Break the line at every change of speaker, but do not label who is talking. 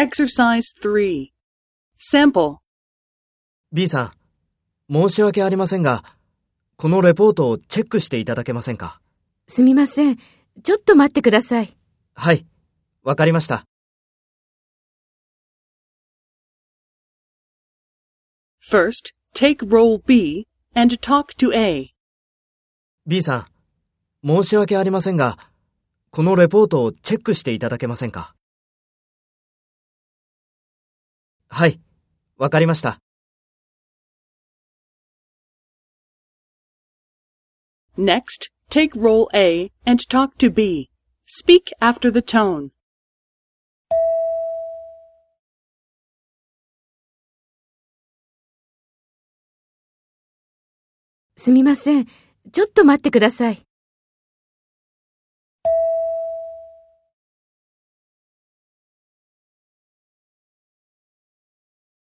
Exercise 3. Sample.
B さん、申し訳ありませんが、このレポートをチェックしていただけませんか？
すみません。ちょっと待ってください。
はい、わかりました。
First, take role B and talk to A.
B さん、申し訳ありませんが、このレポートをチェックしていただけませんか？はい、わかりました。
Next, take role A and talk to B. Speak after the tone.
すみません。ちょっと待ってください。